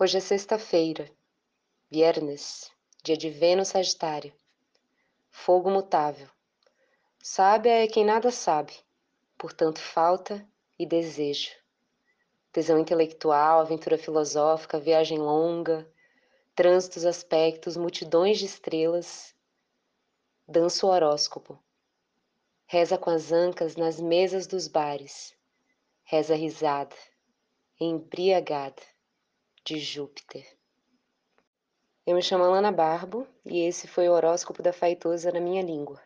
Hoje é sexta-feira, viernes, dia de Vênus Sagitário. Fogo mutável. Sábia é quem nada sabe, portanto falta e desejo. Tesão intelectual, aventura filosófica, viagem longa, trânsitos aspectos, multidões de estrelas. Dança o horóscopo. Reza com as ancas nas mesas dos bares. Reza risada, embriagada de Júpiter. Eu me chamo Alana Barbo e esse foi o horóscopo da Faitosa na minha língua.